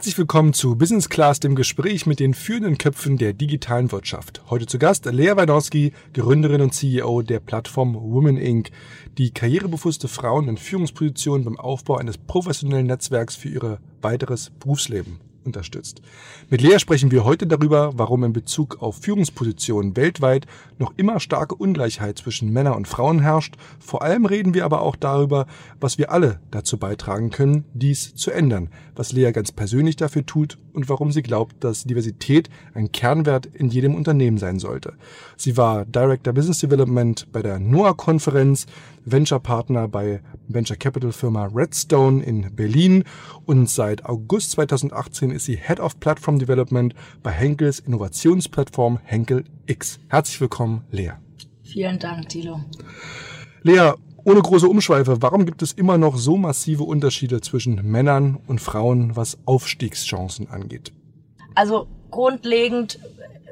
Herzlich willkommen zu Business Class, dem Gespräch mit den führenden Köpfen der digitalen Wirtschaft. Heute zu Gast Lea Wadowski, Gründerin und CEO der Plattform Women Inc., die karrierebewusste Frauen in Führungspositionen beim Aufbau eines professionellen Netzwerks für ihr weiteres Berufsleben unterstützt. Mit Lea sprechen wir heute darüber, warum in Bezug auf Führungspositionen weltweit noch immer starke Ungleichheit zwischen Männern und Frauen herrscht. Vor allem reden wir aber auch darüber, was wir alle dazu beitragen können, dies zu ändern, was Lea ganz persönlich dafür tut und warum sie glaubt, dass Diversität ein Kernwert in jedem Unternehmen sein sollte. Sie war Director Business Development bei der NOAA-Konferenz, Venture Partner bei Venture Capital Firma Redstone in Berlin und seit August 2018 ist sie Head of Platform Development bei Henkels Innovationsplattform Henkel X. Herzlich willkommen, Lea. Vielen Dank, Tilo. Lea, ohne große Umschweife, warum gibt es immer noch so massive Unterschiede zwischen Männern und Frauen, was Aufstiegschancen angeht? Also grundlegend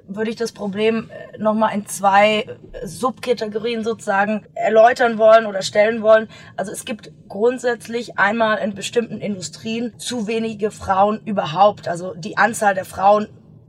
würde ich das Problem äh, nochmal in zwei äh, Subkategorien sozusagen erläutern wollen oder stellen wollen. Also es gibt grundsätzlich einmal in bestimmten Industrien zu wenige Frauen überhaupt. Also die Anzahl der Frauen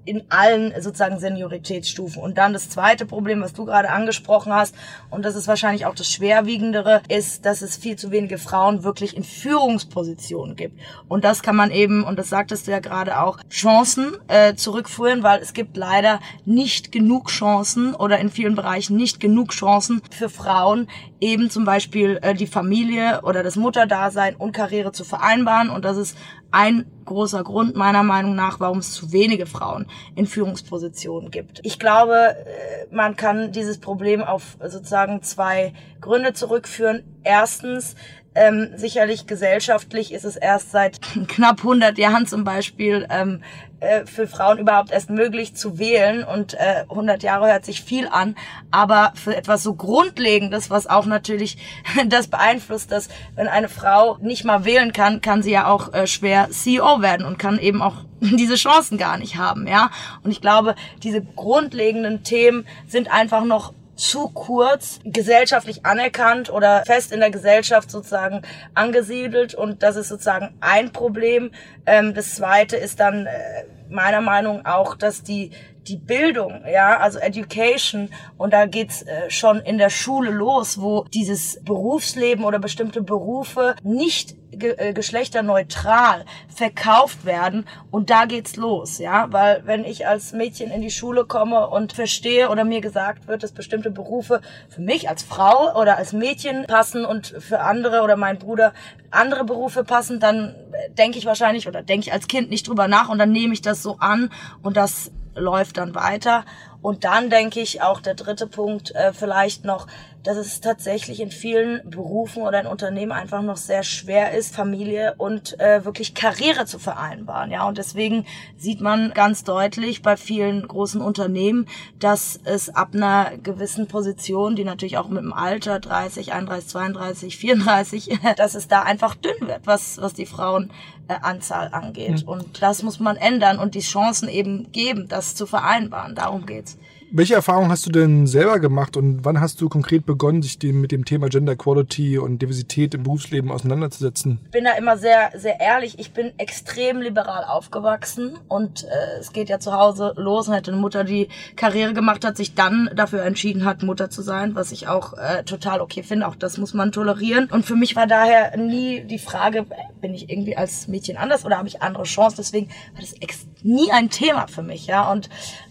in allen sozusagen Senioritätsstufen. Und dann das zweite Problem, was du gerade angesprochen hast, und das ist wahrscheinlich auch das schwerwiegendere, ist, dass es viel zu wenige Frauen wirklich in Führungspositionen gibt. Und das kann man eben, und das sagtest du ja gerade auch, Chancen äh, zurückführen, weil es gibt leider nicht genug Chancen oder in vielen Bereichen nicht genug Chancen für Frauen, eben zum Beispiel äh, die Familie oder das Mutterdasein und Karriere zu vereinbaren. Und das ist ein großer Grund meiner Meinung nach, warum es zu wenige Frauen in Führungspositionen gibt. Ich glaube, äh, man kann dieses Problem auf sozusagen zwei Gründe zurückführen. Erstens, ähm, sicherlich gesellschaftlich ist es erst seit knapp 100 Jahren zum Beispiel ähm, äh, für Frauen überhaupt erst möglich zu wählen und äh, 100 Jahre hört sich viel an, aber für etwas so Grundlegendes, was auch natürlich das beeinflusst, dass wenn eine Frau nicht mal wählen kann, kann sie ja auch äh, schwer CEO werden und kann eben auch diese Chancen gar nicht haben, ja. Und ich glaube, diese grundlegenden Themen sind einfach noch zu kurz gesellschaftlich anerkannt oder fest in der Gesellschaft sozusagen angesiedelt und das ist sozusagen ein Problem. Ähm, das zweite ist dann äh, meiner Meinung auch, dass die die Bildung, ja, also Education. Und da geht's äh, schon in der Schule los, wo dieses Berufsleben oder bestimmte Berufe nicht ge äh, geschlechterneutral verkauft werden. Und da geht's los, ja, weil wenn ich als Mädchen in die Schule komme und verstehe oder mir gesagt wird, dass bestimmte Berufe für mich als Frau oder als Mädchen passen und für andere oder mein Bruder andere Berufe passen, dann denke ich wahrscheinlich oder denke ich als Kind nicht drüber nach und dann nehme ich das so an und das läuft dann weiter. Und dann denke ich auch der dritte Punkt äh, vielleicht noch, dass es tatsächlich in vielen Berufen oder in Unternehmen einfach noch sehr schwer ist, Familie und äh, wirklich Karriere zu vereinbaren. Ja, und deswegen sieht man ganz deutlich bei vielen großen Unternehmen, dass es ab einer gewissen Position, die natürlich auch mit dem Alter 30, 31, 32, 34, dass es da einfach dünn wird, was was die Frauenanzahl angeht. Mhm. Und das muss man ändern und die Chancen eben geben, das zu vereinbaren. Darum geht's. Welche Erfahrungen hast du denn selber gemacht und wann hast du konkret begonnen, sich mit dem Thema Gender Equality und Diversität im Berufsleben auseinanderzusetzen? Ich bin da immer sehr, sehr ehrlich. Ich bin extrem liberal aufgewachsen und äh, es geht ja zu Hause los und hätte eine Mutter, die Karriere gemacht hat, sich dann dafür entschieden hat, Mutter zu sein, was ich auch äh, total okay finde. Auch das muss man tolerieren. Und für mich war daher nie die Frage, bin ich irgendwie als Mädchen anders oder habe ich andere Chancen? Deswegen war das nie ein Thema für mich, ja. Und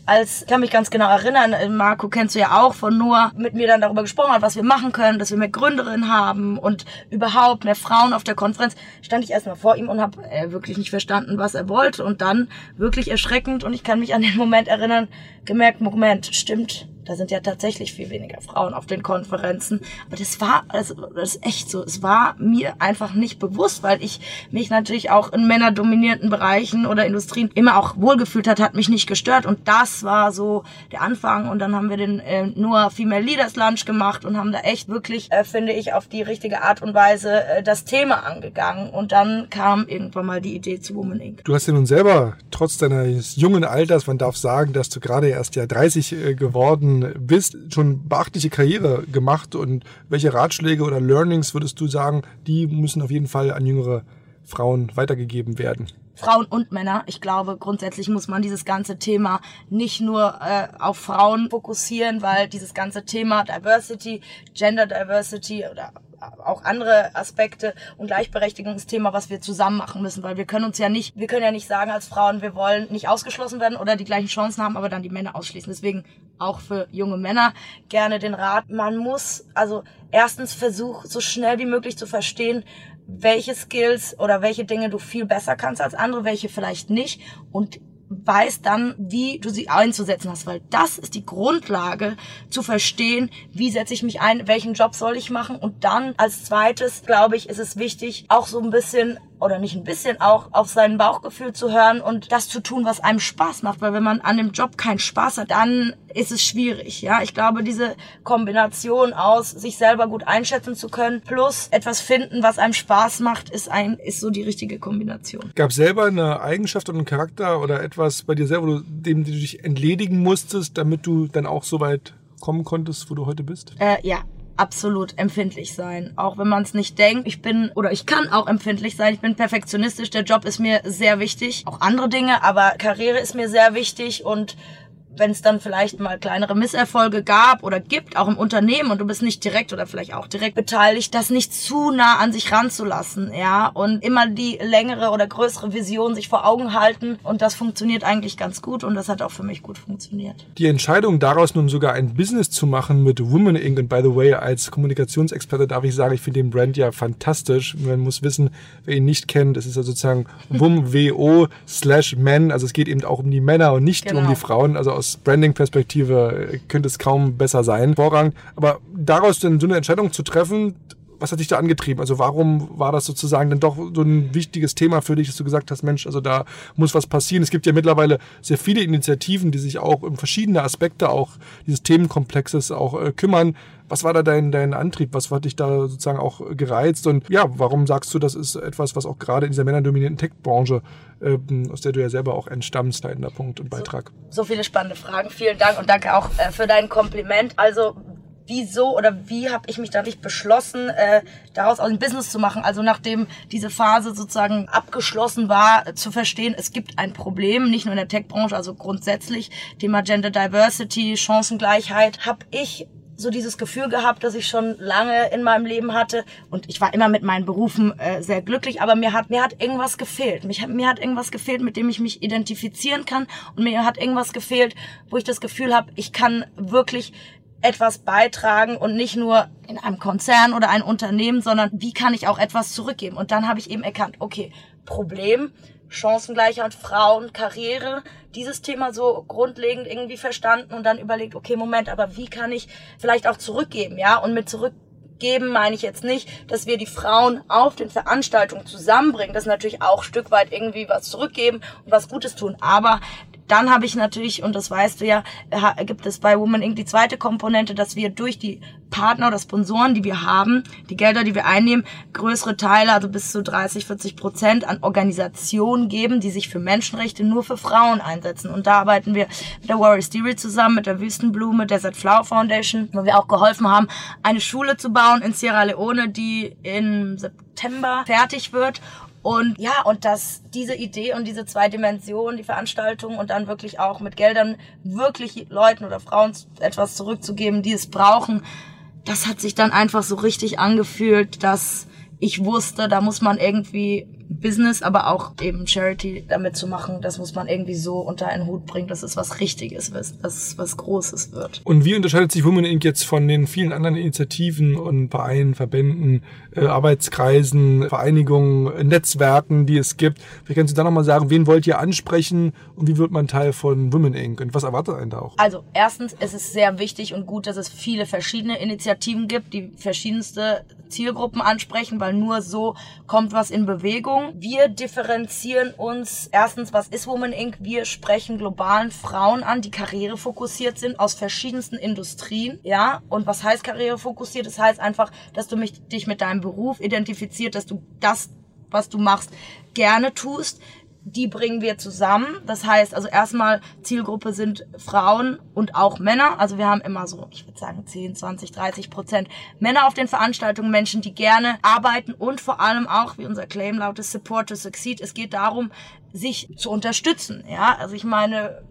als, ich kann mich ganz genau erinnern, äh, Marco kennst du ja auch von Noah, mit mir dann darüber gesprochen hat, was wir machen können, dass wir mehr Gründerinnen haben und überhaupt mehr Frauen auf der Konferenz, stand ich erstmal vor ihm und habe äh, wirklich nicht verstanden, was er wollte und dann wirklich erschreckend und ich kann mich an den Moment erinnern, gemerkt, Moment, stimmt, da sind ja tatsächlich viel weniger Frauen auf den Konferenzen. Aber das war, also, das ist echt so. Es war mir einfach nicht bewusst, weil ich mich natürlich auch in männerdominierten Bereichen oder Industrien immer auch wohlgefühlt hat, hat mich nicht gestört. Und das war so der Anfang. Und dann haben wir den äh, nur Female Leaders Lunch gemacht und haben da echt wirklich, äh, finde ich, auf die richtige Art und Weise äh, das Thema angegangen. Und dann kam irgendwann mal die Idee zu Woman Inc. Du hast ja nun selber, trotz deines jungen Alters, man darf sagen, dass du gerade erst ja 30 äh, bist, schon beachtliche Karriere gemacht und welche Ratschläge oder Learnings würdest du sagen, die müssen auf jeden Fall an jüngere Frauen weitergegeben werden? Frauen und Männer. Ich glaube, grundsätzlich muss man dieses ganze Thema nicht nur äh, auf Frauen fokussieren, weil dieses ganze Thema Diversity, Gender Diversity oder auch andere Aspekte und Gleichberechtigungsthema, was wir zusammen machen müssen, weil wir können uns ja nicht, wir können ja nicht sagen als Frauen, wir wollen nicht ausgeschlossen werden oder die gleichen Chancen haben, aber dann die Männer ausschließen. Deswegen auch für junge Männer gerne den Rat, man muss also erstens versuch so schnell wie möglich zu verstehen, welche Skills oder welche Dinge du viel besser kannst als andere, welche vielleicht nicht und weißt dann, wie du sie einzusetzen hast, weil das ist die Grundlage zu verstehen, wie setze ich mich ein, welchen Job soll ich machen. Und dann als zweites, glaube ich, ist es wichtig, auch so ein bisschen oder nicht ein bisschen auch auf sein Bauchgefühl zu hören und das zu tun, was einem Spaß macht, weil wenn man an dem Job keinen Spaß hat, dann ist es schwierig, ja. Ich glaube, diese Kombination aus sich selber gut einschätzen zu können plus etwas finden, was einem Spaß macht, ist ein ist so die richtige Kombination. Gab selber eine Eigenschaft und einen Charakter oder etwas bei dir selber, dem du dich entledigen musstest, damit du dann auch so weit kommen konntest, wo du heute bist? Äh, ja, absolut empfindlich sein. Auch wenn man es nicht denkt. Ich bin oder ich kann auch empfindlich sein. Ich bin perfektionistisch. Der Job ist mir sehr wichtig. Auch andere Dinge, aber Karriere ist mir sehr wichtig und wenn es dann vielleicht mal kleinere Misserfolge gab oder gibt, auch im Unternehmen und du bist nicht direkt oder vielleicht auch direkt beteiligt, das nicht zu nah an sich ranzulassen, ja, und immer die längere oder größere Vision sich vor Augen halten und das funktioniert eigentlich ganz gut und das hat auch für mich gut funktioniert. Die Entscheidung daraus nun sogar ein Business zu machen mit Women Inc. und by the way, als Kommunikationsexperte darf ich sagen, ich finde den Brand ja fantastisch. Man muss wissen, wer ihn nicht kennt, es ist ja sozusagen WUM-WO slash Men, also es geht eben auch um die Männer und nicht genau. um die Frauen, also aus Branding-Perspektive könnte es kaum besser sein. Vorrang. Aber daraus dann so eine Entscheidung zu treffen, was hat dich da angetrieben? Also warum war das sozusagen dann doch so ein wichtiges Thema für dich, dass du gesagt hast, Mensch, also da muss was passieren. Es gibt ja mittlerweile sehr viele Initiativen, die sich auch um verschiedene Aspekte auch dieses Themenkomplexes auch äh, kümmern. Was war da dein, dein Antrieb? Was hat dich da sozusagen auch gereizt? Und ja, warum sagst du, das ist etwas, was auch gerade in dieser männerdominierten Tech-Branche, ähm, aus der du ja selber auch entstammst, leitender Punkt und Beitrag? So, so viele spannende Fragen. Vielen Dank und danke auch äh, für dein Kompliment. Also wieso oder wie habe ich mich dadurch beschlossen, äh, daraus auch ein Business zu machen. Also nachdem diese Phase sozusagen abgeschlossen war, äh, zu verstehen, es gibt ein Problem, nicht nur in der Tech-Branche, also grundsätzlich Thema Gender Diversity, Chancengleichheit, habe ich so dieses Gefühl gehabt, dass ich schon lange in meinem Leben hatte und ich war immer mit meinen Berufen äh, sehr glücklich, aber mir hat mir hat irgendwas gefehlt. Mich, mir hat irgendwas gefehlt, mit dem ich mich identifizieren kann und mir hat irgendwas gefehlt, wo ich das Gefühl habe, ich kann wirklich etwas beitragen und nicht nur in einem Konzern oder ein Unternehmen, sondern wie kann ich auch etwas zurückgeben? Und dann habe ich eben erkannt, okay, Problem, Chancengleichheit, Frauen, Karriere, dieses Thema so grundlegend irgendwie verstanden und dann überlegt, okay, Moment, aber wie kann ich vielleicht auch zurückgeben, ja? Und mit zurückgeben meine ich jetzt nicht, dass wir die Frauen auf den Veranstaltungen zusammenbringen. Das ist natürlich auch Stück weit irgendwie was zurückgeben und was Gutes tun. Aber dann habe ich natürlich, und das weißt du ja, gibt es bei Woman Inc. die zweite Komponente, dass wir durch die Partner oder Sponsoren, die wir haben, die Gelder, die wir einnehmen, größere Teile, also bis zu 30, 40 Prozent an Organisationen geben, die sich für Menschenrechte nur für Frauen einsetzen. Und da arbeiten wir mit der Warrior Theory zusammen, mit der Wüstenblume, der Desert Flower Foundation, wo wir auch geholfen haben, eine Schule zu bauen in Sierra Leone, die im September fertig wird und ja, und dass diese Idee und diese zwei Dimensionen, die Veranstaltung und dann wirklich auch mit Geldern wirklich Leuten oder Frauen etwas zurückzugeben, die es brauchen, das hat sich dann einfach so richtig angefühlt, dass ich wusste, da muss man irgendwie Business, aber auch eben Charity damit zu machen, das muss man irgendwie so unter einen Hut bringen, dass es was Richtiges wird, dass es was Großes wird. Und wie unterscheidet sich Women Inc. jetzt von den vielen anderen Initiativen und Vereinen, Verbänden, äh, Arbeitskreisen, Vereinigungen, Netzwerken, die es gibt? Vielleicht kannst du da nochmal sagen, wen wollt ihr ansprechen und wie wird man Teil von Women Inc. und was erwartet einen da auch? Also erstens, es ist sehr wichtig und gut, dass es viele verschiedene Initiativen gibt, die verschiedenste Zielgruppen ansprechen, weil nur so kommt was in Bewegung. Wir differenzieren uns erstens, was ist Woman Inc? Wir sprechen globalen Frauen an, die karrierefokussiert sind aus verschiedensten Industrien, ja. Und was heißt karrierefokussiert? Das heißt einfach, dass du mich, dich mit deinem Beruf identifiziert, dass du das was du machst, gerne tust, die bringen wir zusammen. Das heißt, also erstmal Zielgruppe sind Frauen und auch Männer. Also wir haben immer so, ich würde sagen 10, 20, 30 Prozent Männer auf den Veranstaltungen, Menschen, die gerne arbeiten und vor allem auch, wie unser Claim lautet, Support to Succeed. Es geht darum, sich zu unterstützen. Ja, also ich meine,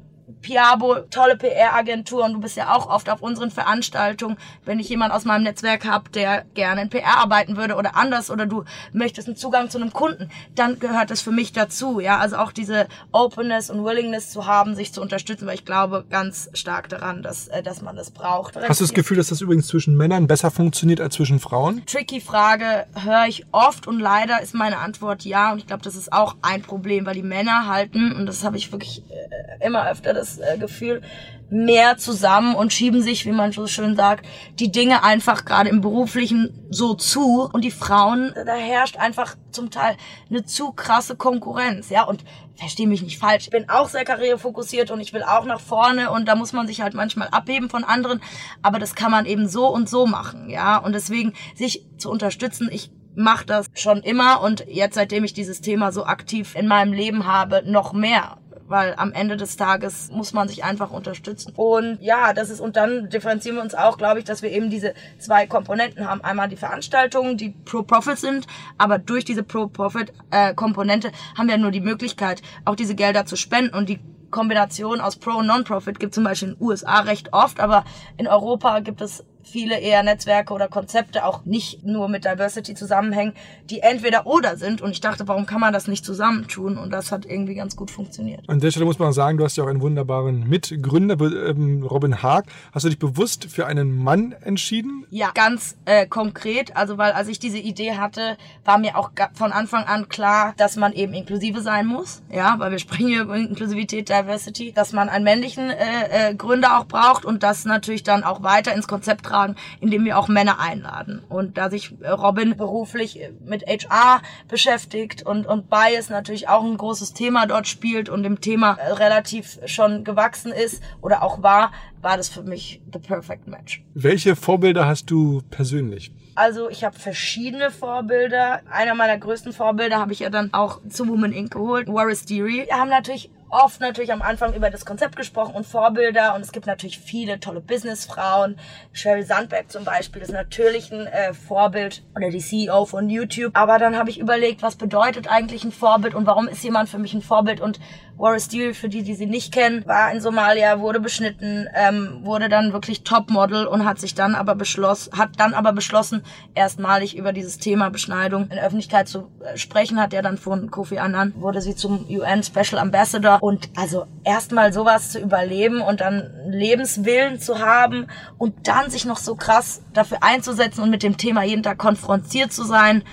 Piabo, tolle PR-Agentur und du bist ja auch oft auf unseren Veranstaltungen, wenn ich jemand aus meinem Netzwerk habe, der gerne in PR arbeiten würde oder anders oder du möchtest einen Zugang zu einem Kunden, dann gehört das für mich dazu, ja, also auch diese Openness und Willingness zu haben, sich zu unterstützen, weil ich glaube ganz stark daran, dass, äh, dass man das braucht. Hast du das Gefühl, dass das übrigens zwischen Männern besser funktioniert als zwischen Frauen? Tricky Frage höre ich oft und leider ist meine Antwort ja und ich glaube, das ist auch ein Problem, weil die Männer halten und das habe ich wirklich äh, immer öfter das äh, Gefühl, mehr zusammen und schieben sich, wie man so schön sagt, die Dinge einfach gerade im beruflichen so zu. Und die Frauen, da herrscht einfach zum Teil eine zu krasse Konkurrenz, ja, und verstehe mich nicht falsch, ich bin auch sehr karrierefokussiert und ich will auch nach vorne und da muss man sich halt manchmal abheben von anderen, aber das kann man eben so und so machen, ja, und deswegen sich zu unterstützen, ich mache das schon immer und jetzt seitdem ich dieses Thema so aktiv in meinem Leben habe, noch mehr weil am Ende des Tages muss man sich einfach unterstützen. Und ja, das ist, und dann differenzieren wir uns auch, glaube ich, dass wir eben diese zwei Komponenten haben. Einmal die Veranstaltungen, die Pro-Profit sind, aber durch diese Pro-Profit-Komponente äh, haben wir nur die Möglichkeit, auch diese Gelder zu spenden und die Kombination aus Pro- und Non-Profit gibt zum Beispiel in den USA recht oft, aber in Europa gibt es viele eher Netzwerke oder Konzepte auch nicht nur mit Diversity zusammenhängen, die entweder oder sind. Und ich dachte, warum kann man das nicht zusammentun? Und das hat irgendwie ganz gut funktioniert. An der Stelle muss man sagen, du hast ja auch einen wunderbaren Mitgründer, ähm, Robin Haag. Hast du dich bewusst für einen Mann entschieden? Ja, ganz äh, konkret. Also, weil als ich diese Idee hatte, war mir auch von Anfang an klar, dass man eben inklusive sein muss. Ja, weil wir sprechen hier über Inklusivität, Diversity, dass man einen männlichen äh, äh, Gründer auch braucht und das natürlich dann auch weiter ins Konzept tragen beitragen, indem wir auch Männer einladen. Und da sich äh, Robin beruflich mit HR beschäftigt und, und Bias natürlich auch ein großes Thema dort spielt und dem Thema äh, relativ schon gewachsen ist oder auch war, war das für mich the perfect match. Welche Vorbilder hast du persönlich? Also ich habe verschiedene Vorbilder. Einer meiner größten Vorbilder habe ich ja dann auch zu Woman Inc. geholt, Waris Deary. Wir haben natürlich oft natürlich am Anfang über das Konzept gesprochen und Vorbilder und es gibt natürlich viele tolle Businessfrauen. Sheryl Sandberg zum Beispiel ist natürlich ein äh, Vorbild oder die CEO von YouTube. Aber dann habe ich überlegt, was bedeutet eigentlich ein Vorbild und warum ist jemand für mich ein Vorbild und Warren Steele, für die, die sie nicht kennen, war in Somalia, wurde beschnitten, ähm, wurde dann wirklich Topmodel und hat sich dann aber beschlossen, hat dann aber beschlossen, erstmalig über dieses Thema Beschneidung in Öffentlichkeit zu äh, sprechen, hat er dann von Kofi Annan, wurde sie zum UN Special Ambassador. Und also erstmal sowas zu überleben und dann Lebenswillen zu haben und dann sich noch so krass dafür einzusetzen und mit dem Thema jeden Tag konfrontiert zu sein,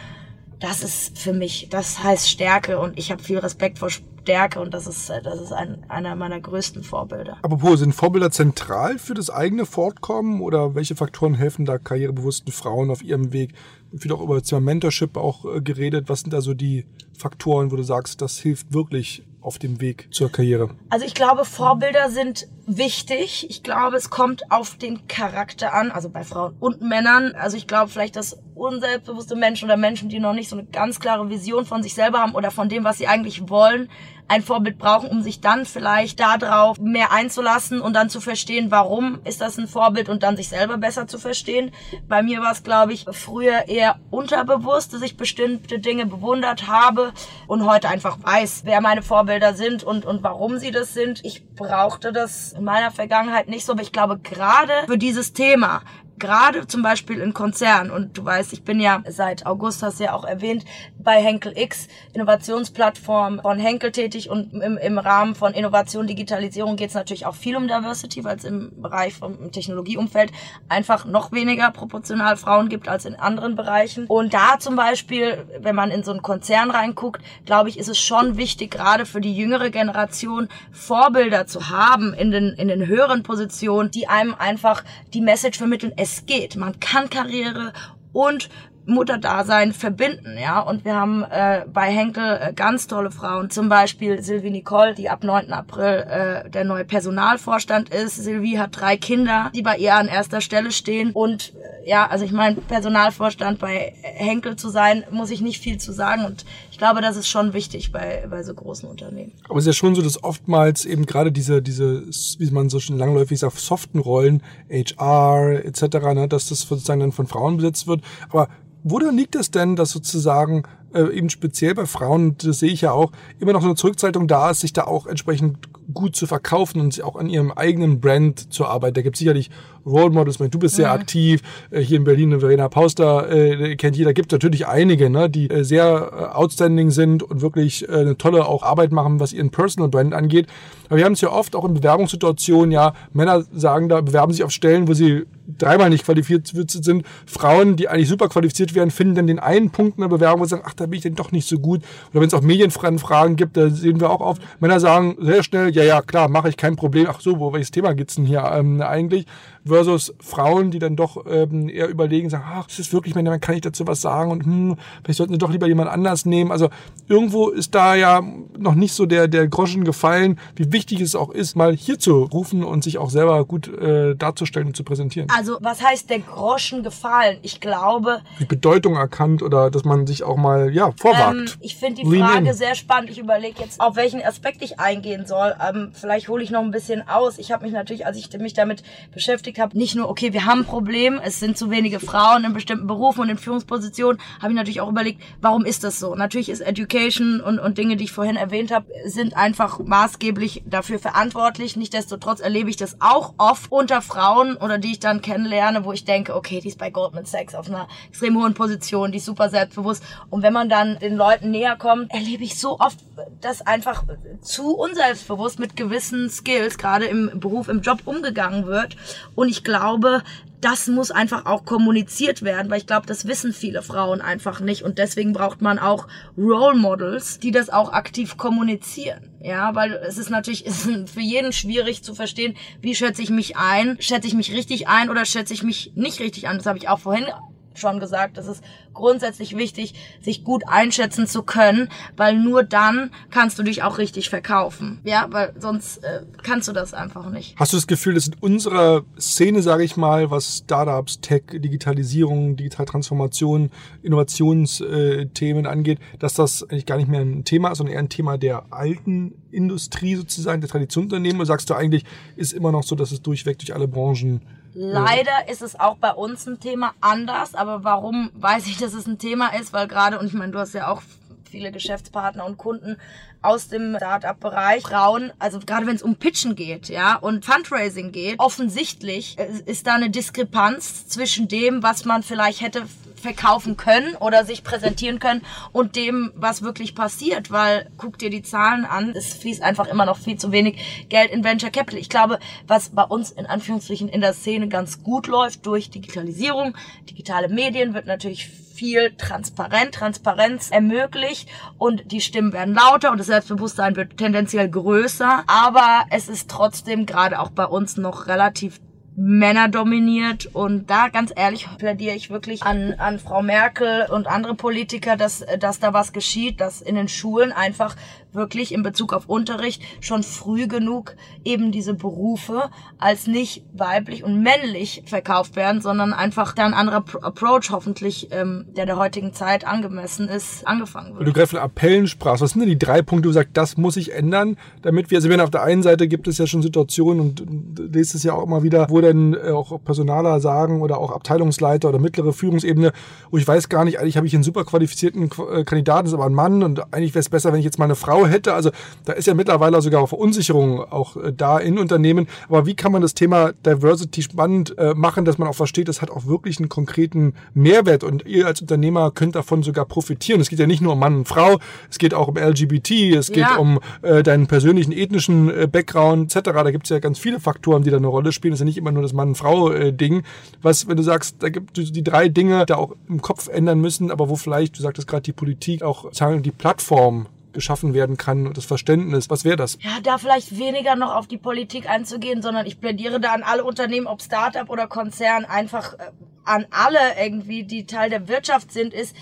das ist für mich, das heißt Stärke und ich habe viel Respekt vor Stärke und das ist, das ist ein, einer meiner größten Vorbilder. Apropos, sind Vorbilder zentral für das eigene Fortkommen oder welche Faktoren helfen da karrierebewussten Frauen auf ihrem Weg? Viel auch über das Thema Mentorship auch äh, geredet. Was sind da so die Faktoren, wo du sagst, das hilft wirklich auf dem Weg zur Karriere? Also ich glaube, Vorbilder sind wichtig. Ich glaube, es kommt auf den Charakter an, also bei Frauen und Männern. Also ich glaube vielleicht, dass unselbstbewusste Menschen oder Menschen, die noch nicht so eine ganz klare Vision von sich selber haben oder von dem, was sie eigentlich wollen, ein Vorbild brauchen, um sich dann vielleicht darauf mehr einzulassen und dann zu verstehen, warum ist das ein Vorbild und dann sich selber besser zu verstehen. Bei mir war es, glaube ich, früher eher unterbewusst, dass ich bestimmte Dinge bewundert habe und heute einfach weiß, wer meine Vorbilder sind und, und warum sie das sind. Ich brauchte das in meiner Vergangenheit nicht so, aber ich glaube, gerade für dieses Thema gerade zum Beispiel in Konzernen, und du weißt, ich bin ja seit August, hast du ja auch erwähnt, bei Henkel X, Innovationsplattform von Henkel tätig und im, im Rahmen von Innovation, Digitalisierung geht es natürlich auch viel um Diversity, weil es im Bereich vom Technologieumfeld einfach noch weniger proportional Frauen gibt als in anderen Bereichen. Und da zum Beispiel, wenn man in so einen Konzern reinguckt, glaube ich, ist es schon wichtig, gerade für die jüngere Generation Vorbilder zu haben in den, in den höheren Positionen, die einem einfach die Message vermitteln, es geht. Man kann Karriere und Mutterdasein verbinden, ja. Und wir haben äh, bei Henkel äh, ganz tolle Frauen, zum Beispiel Sylvie Nicole, die ab 9. April äh, der neue Personalvorstand ist. Sylvie hat drei Kinder, die bei ihr an erster Stelle stehen. Und äh, ja, also ich meine, Personalvorstand bei Henkel zu sein, muss ich nicht viel zu sagen. Und ich glaube, das ist schon wichtig bei, bei so großen Unternehmen. Aber es ist ja schon so, dass oftmals eben gerade diese, diese, wie man so schon langläufig sagt, soften Rollen, HR etc., ne, dass das sozusagen dann von Frauen besetzt wird. Aber Woran liegt es denn, dass sozusagen äh, eben speziell bei Frauen, das sehe ich ja auch, immer noch so eine Zurückhaltung da ist, sich da auch entsprechend gut zu verkaufen und auch an ihrem eigenen Brand zu arbeiten. Da gibt es sicherlich Role Models. Du bist sehr mhm. aktiv. Äh, hier in Berlin, Verena Pauster äh, kennt jeder. Gibt natürlich einige, ne, die äh, sehr äh, outstanding sind und wirklich eine tolle auch Arbeit machen, was ihren Personal Brand angeht. Aber wir haben es ja oft auch in Bewerbungssituationen, ja, Männer sagen da, bewerben sich auf Stellen, wo sie dreimal nicht qualifiziert sind. Frauen, die eigentlich super qualifiziert wären, finden dann den einen Punkt in der Bewerbung und sagen, ach, da bin ich denn doch nicht so gut. Oder wenn es auch Medienfragen gibt, da sehen wir auch oft, Männer sagen sehr schnell, ja, ja, klar, mache ich kein Problem. Ach so, wo welches Thema geht's denn hier ähm, eigentlich? Versus Frauen, die dann doch ähm, eher überlegen, sagen, ach, ist das wirklich, man kann ich dazu was sagen und hm, vielleicht sollten sie doch lieber jemand anders nehmen. Also irgendwo ist da ja noch nicht so der, der Groschen gefallen, wie wichtig es auch ist, mal hier zu rufen und sich auch selber gut äh, darzustellen und zu präsentieren. Also was heißt der Groschen gefallen? Ich glaube... Die Bedeutung erkannt oder dass man sich auch mal, ja, vorwagt. Ähm, ich finde die Frage sehr spannend. Ich überlege jetzt, auf welchen Aspekt ich eingehen soll. Ähm, vielleicht hole ich noch ein bisschen aus. Ich habe mich natürlich, als ich mich damit beschäftigt beschäftigt habe, nicht nur, okay, wir haben ein Problem, es sind zu wenige Frauen in bestimmten Berufen und in Führungspositionen, habe ich natürlich auch überlegt, warum ist das so? Natürlich ist Education und, und Dinge, die ich vorhin erwähnt habe, sind einfach maßgeblich dafür verantwortlich. Nichtsdestotrotz erlebe ich das auch oft unter Frauen oder die ich dann kennenlerne, wo ich denke, okay, die ist bei Goldman Sachs auf einer extrem hohen Position, die ist super selbstbewusst. Und wenn man dann den Leuten näher kommt, erlebe ich so oft, dass einfach zu unselbstbewusst mit gewissen Skills, gerade im Beruf, im Job umgegangen wird. Und und ich glaube, das muss einfach auch kommuniziert werden, weil ich glaube, das wissen viele Frauen einfach nicht. Und deswegen braucht man auch Role Models, die das auch aktiv kommunizieren. Ja, weil es ist natürlich ist für jeden schwierig zu verstehen, wie schätze ich mich ein? Schätze ich mich richtig ein oder schätze ich mich nicht richtig an? Das habe ich auch vorhin schon gesagt, es ist grundsätzlich wichtig, sich gut einschätzen zu können, weil nur dann kannst du dich auch richtig verkaufen. Ja, weil sonst äh, kannst du das einfach nicht. Hast du das Gefühl, dass in unserer Szene, sage ich mal, was Startups, Tech, Digitalisierung, Digitaltransformation, Innovationsthemen angeht, dass das eigentlich gar nicht mehr ein Thema ist, sondern eher ein Thema der alten Industrie sozusagen, der Traditionsunternehmen? Oder sagst du eigentlich, ist immer noch so, dass es durchweg durch alle Branchen Leider ist es auch bei uns ein Thema anders, aber warum weiß ich, dass es ein Thema ist? Weil gerade, und ich meine, du hast ja auch viele Geschäftspartner und Kunden aus dem Startup-Bereich. Frauen, also gerade wenn es um Pitchen geht, ja, und Fundraising geht, offensichtlich ist da eine Diskrepanz zwischen dem, was man vielleicht hätte verkaufen können oder sich präsentieren können und dem, was wirklich passiert, weil guck dir die Zahlen an, es fließt einfach immer noch viel zu wenig Geld in Venture Capital. Ich glaube, was bei uns in Anführungsstrichen in der Szene ganz gut läuft durch Digitalisierung, digitale Medien wird natürlich viel transparent, Transparenz ermöglicht und die Stimmen werden lauter und das Selbstbewusstsein wird tendenziell größer, aber es ist trotzdem gerade auch bei uns noch relativ Männer dominiert. Und da ganz ehrlich plädiere ich wirklich an, an Frau Merkel und andere Politiker, dass, dass da was geschieht, dass in den Schulen einfach wirklich in Bezug auf Unterricht schon früh genug eben diese Berufe als nicht weiblich und männlich verkauft werden, sondern einfach da ein anderer Approach hoffentlich, ähm, der der heutigen Zeit angemessen ist, angefangen wird. Du gerade von Appellen sprachst. Was sind denn die drei Punkte, wo du sagst, das muss sich ändern, damit wir, also wenn auf der einen Seite gibt es ja schon Situationen und lest es ja auch immer wieder, wo dann äh, auch Personaler sagen oder auch Abteilungsleiter oder mittlere Führungsebene, wo ich weiß gar nicht, eigentlich habe ich einen super qualifizierten äh, Kandidaten, ist aber ein Mann und eigentlich wäre es besser, wenn ich jetzt mal eine Frau hätte. Also da ist ja mittlerweile sogar Verunsicherung auch äh, da in Unternehmen. Aber wie kann man das Thema Diversity spannend äh, machen, dass man auch versteht, das hat auch wirklich einen konkreten Mehrwert und ihr als Unternehmer könnt davon sogar profitieren. Es geht ja nicht nur um Mann und Frau, es geht auch um LGBT, es geht ja. um äh, deinen persönlichen ethnischen äh, Background etc. Da gibt es ja ganz viele Faktoren, die da eine Rolle spielen. Das ist ja nicht immer nur das Mann-Frau-Ding. Äh, Was, wenn du sagst, da gibt es die drei Dinge, da auch im Kopf ändern müssen, aber wo vielleicht, du sagtest gerade die Politik, auch sagen, die Plattform geschaffen werden kann und das Verständnis. Was wäre das? Ja, da vielleicht weniger noch auf die Politik einzugehen, sondern ich plädiere da an alle Unternehmen, ob Startup oder Konzern, einfach äh, an alle irgendwie, die Teil der Wirtschaft sind, ist,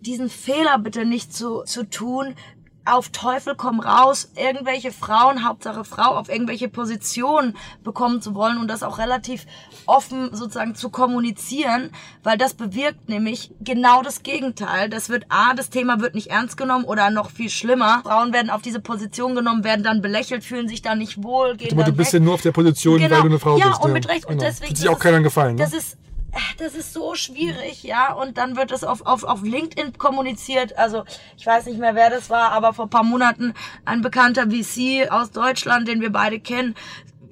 diesen Fehler bitte nicht zu, zu tun, auf Teufel komm raus, irgendwelche Frauen, Hauptsache Frau, auf irgendwelche Positionen bekommen zu wollen und das auch relativ offen sozusagen zu kommunizieren, weil das bewirkt nämlich genau das Gegenteil. Das wird A, das Thema wird nicht ernst genommen oder noch viel schlimmer. Frauen werden auf diese Position genommen, werden dann belächelt, fühlen sich dann nicht wohl, gehen aber Du bist ja nur auf der Position, genau. weil du eine Frau ja, bist. Und mit Recht. Genau. Und deswegen. Tut sich auch keiner gefallen. Ne? Das ist das ist so schwierig, ja. Und dann wird es auf, auf, auf LinkedIn kommuniziert. Also ich weiß nicht mehr, wer das war, aber vor paar Monaten ein bekannter VC aus Deutschland, den wir beide kennen,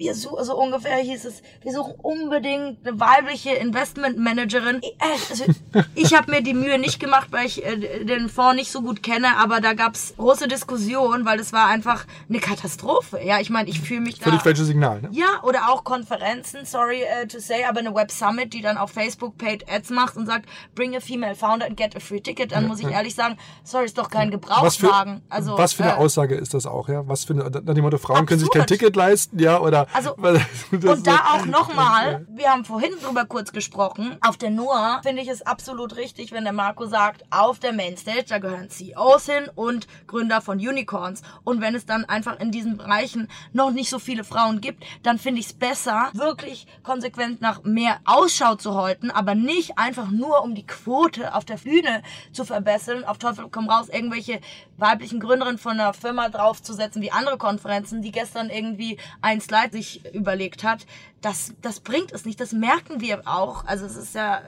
wir suchen, so ungefähr hieß es, wir suchen unbedingt eine weibliche Investmentmanagerin. Ich, äh, also, ich habe mir die Mühe nicht gemacht, weil ich äh, den Fonds nicht so gut kenne, aber da gab's große Diskussionen, weil das war einfach eine Katastrophe. Ja, ich meine, ich fühle mich da... Völlig falsches Signal, ne? Ja, oder auch Konferenzen, sorry uh, to say, aber eine Web Summit, die dann auf Facebook Paid Ads macht und sagt, bring a female founder and get a free ticket, dann ja, muss ich ja. ehrlich sagen, sorry, ist doch kein Gebrauchswagen. Was für, also, was für eine äh, Aussage ist das auch, ja? Was für eine, nach dem Motto, Frauen absurd. können sich kein Ticket leisten, ja, oder also, und da auch nochmal, wir haben vorhin drüber kurz gesprochen, auf der Noah finde ich es absolut richtig, wenn der Marco sagt, auf der Mainstage, da gehören CEOs hin und Gründer von Unicorns. Und wenn es dann einfach in diesen Bereichen noch nicht so viele Frauen gibt, dann finde ich es besser, wirklich konsequent nach mehr Ausschau zu halten, aber nicht einfach nur um die Quote auf der Bühne zu verbessern, auf Teufel komm raus, irgendwelche weiblichen Gründerinnen von einer Firma draufzusetzen, wie andere Konferenzen, die gestern irgendwie ein Slide sich überlegt hat, das, das bringt es nicht. Das merken wir auch. Also es ist ja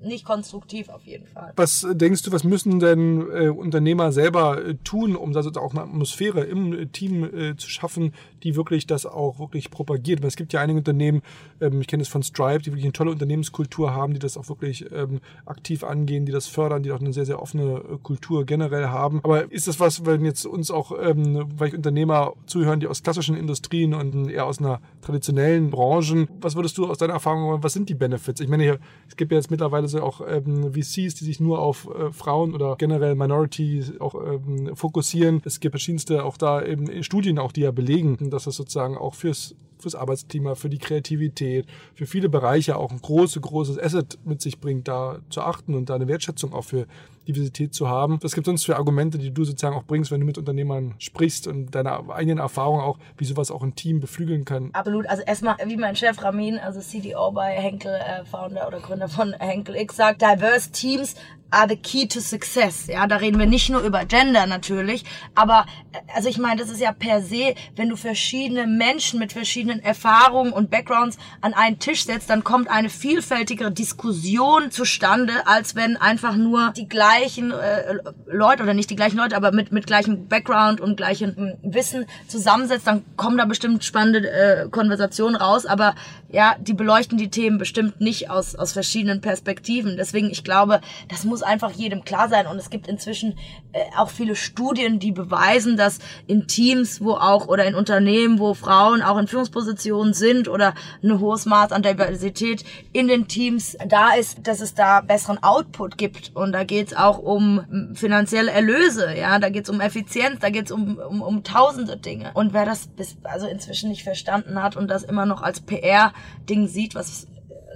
nicht konstruktiv auf jeden Fall. Was denkst du, was müssen denn äh, Unternehmer selber äh, tun, um also auch eine Atmosphäre im äh, Team äh, zu schaffen, die wirklich das auch wirklich propagiert? Weil es gibt ja einige Unternehmen, ähm, ich kenne es von Stripe, die wirklich eine tolle Unternehmenskultur haben, die das auch wirklich ähm, aktiv angehen, die das fördern, die auch eine sehr, sehr offene äh, Kultur generell haben. Aber ist das was, wenn jetzt uns auch, ähm, weil Unternehmer zuhören, die aus klassischen Industrien und eher aus einer traditionellen Branchen, was würdest du aus deiner Erfahrung, was sind die Benefits? Ich meine, es gibt ja jetzt mittlerweile teilweise auch ähm, VCs, die sich nur auf äh, Frauen oder generell Minorities auch ähm, fokussieren. Es gibt verschiedenste auch da eben Studien auch, die ja belegen, dass das sozusagen auch fürs fürs Arbeitsklima, für die Kreativität, für viele Bereiche auch ein großes, großes Asset mit sich bringt, da zu achten und da eine Wertschätzung auch für Diversität zu haben. Was gibt es sonst für Argumente, die du sozusagen auch bringst, wenn du mit Unternehmern sprichst und deine eigenen Erfahrungen auch, wie sowas auch ein Team beflügeln kann? Absolut. Also erstmal, wie mein Chef Ramin, also CDO bei Henkel, äh, Founder oder Gründer von Henkel X sagt, diverse Teams are the key to success. Ja, da reden wir nicht nur über Gender natürlich, aber also ich meine, das ist ja per se, wenn du verschiedene Menschen mit verschiedenen Erfahrungen und Backgrounds an einen Tisch setzt, dann kommt eine vielfältigere Diskussion zustande, als wenn einfach nur die gleichen äh, Leute oder nicht die gleichen Leute, aber mit mit gleichem Background und gleichem hm, Wissen zusammensetzt, dann kommen da bestimmt spannende äh, Konversationen raus, aber ja, die beleuchten die Themen bestimmt nicht aus aus verschiedenen Perspektiven. Deswegen ich glaube, das muss muss einfach jedem klar sein. Und es gibt inzwischen äh, auch viele Studien, die beweisen, dass in Teams, wo auch oder in Unternehmen, wo Frauen auch in Führungspositionen sind oder ein hohes Maß an Diversität in den Teams da ist, dass es da besseren Output gibt. Und da geht es auch um finanzielle Erlöse, ja, da geht es um Effizienz, da geht es um, um, um tausende Dinge. Und wer das bis also inzwischen nicht verstanden hat und das immer noch als PR-Ding sieht, was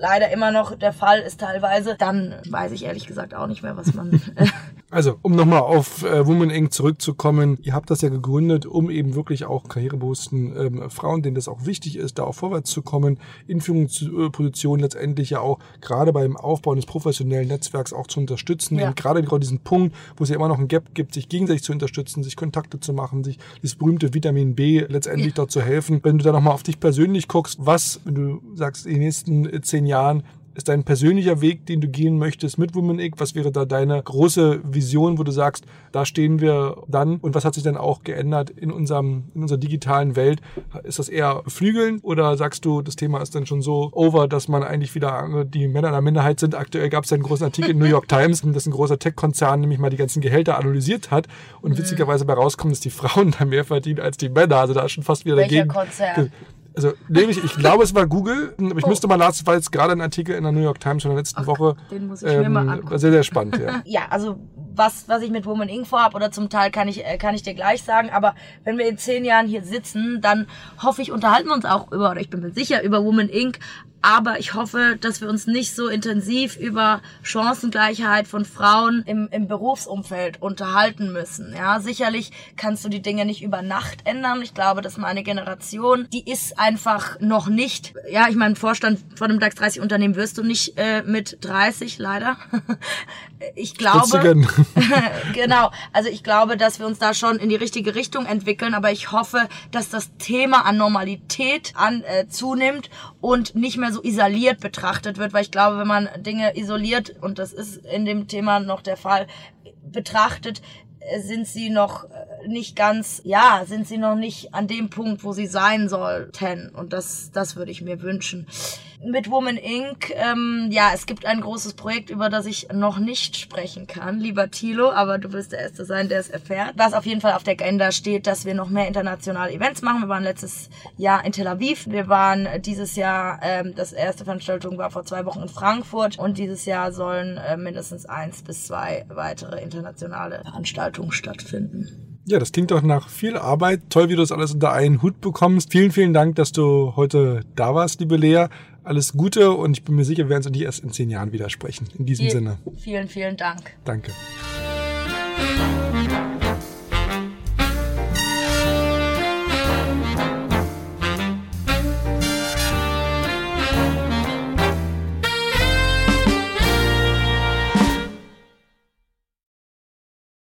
leider immer noch der Fall ist teilweise, dann weiß ich ehrlich gesagt auch nicht mehr, was man Also, um nochmal auf äh, Woman Inc. zurückzukommen, ihr habt das ja gegründet, um eben wirklich auch karrierebewussten ähm, Frauen, denen das auch wichtig ist, da auch vorwärts zu kommen, in Führungspositionen letztendlich ja auch gerade beim Aufbau eines professionellen Netzwerks auch zu unterstützen. Ja. Gerade genau diesen Punkt, wo es ja immer noch ein Gap gibt, sich gegenseitig zu unterstützen, sich Kontakte zu machen, sich dieses berühmte Vitamin B letztendlich ja. dort zu helfen. Wenn du da nochmal auf dich persönlich guckst, was, wenn du sagst, in den nächsten äh, zehn Jahren ist dein persönlicher Weg, den du gehen möchtest mit Women Inc.? Was wäre da deine große Vision, wo du sagst, da stehen wir dann? Und was hat sich dann auch geändert in unserem, in unserer digitalen Welt? Ist das eher Flügeln oder sagst du, das Thema ist dann schon so over, dass man eigentlich wieder die Männer in der Minderheit sind? Aktuell gab es ja einen großen Artikel in New York Times, dass ein großer Tech-Konzern nämlich mal die ganzen Gehälter analysiert hat und mhm. witzigerweise bei rauskommt, dass die Frauen da mehr verdienen als die Männer. Also da ist schon fast wieder Welcher dagegen. Konzern? Also, nee, ich, ich glaube, es war Google. Aber ich oh. müsste mal nachsehen, weil jetzt gerade ein Artikel in der New York Times von der letzten Ach, Woche. Den muss ich ähm, mir mal angucken. War sehr, sehr spannend, ja. ja, also was, was ich mit Woman Inc. vorhab oder zum Teil kann ich, äh, kann ich dir gleich sagen. Aber wenn wir in zehn Jahren hier sitzen, dann hoffe ich, unterhalten wir uns auch über, oder ich bin mir sicher, über Woman Inc. Aber ich hoffe, dass wir uns nicht so intensiv über Chancengleichheit von Frauen im, im Berufsumfeld unterhalten müssen. Ja, sicherlich kannst du die Dinge nicht über Nacht ändern. Ich glaube, dass meine Generation, die ist einfach noch nicht, ja, ich meine, Vorstand von einem DAX 30 Unternehmen wirst du nicht äh, mit 30, leider. ich glaube, genau, also ich glaube, dass wir uns da schon in die richtige Richtung entwickeln, aber ich hoffe, dass das Thema an Normalität an, äh, zunimmt und nicht mehr so isoliert betrachtet wird, weil ich glaube, wenn man Dinge isoliert, und das ist in dem Thema noch der Fall, betrachtet, sind sie noch nicht ganz, ja, sind sie noch nicht an dem Punkt, wo sie sein sollten. Und das, das würde ich mir wünschen. Mit Woman Inc., ähm, ja, es gibt ein großes Projekt, über das ich noch nicht sprechen kann, lieber Thilo, aber du wirst der Erste sein, der es erfährt. Was auf jeden Fall auf der Agenda steht, dass wir noch mehr internationale Events machen. Wir waren letztes Jahr in Tel Aviv. Wir waren dieses Jahr, ähm, das erste Veranstaltung war vor zwei Wochen in Frankfurt und dieses Jahr sollen äh, mindestens eins bis zwei weitere internationale Veranstaltungen stattfinden. Ja, das klingt doch nach viel Arbeit. Toll, wie du das alles unter einen Hut bekommst. Vielen, vielen Dank, dass du heute da warst, liebe Lea. Alles Gute und ich bin mir sicher, wir werden uns nicht erst in zehn Jahren widersprechen. In diesem Viel, Sinne. Vielen, vielen Dank. Danke.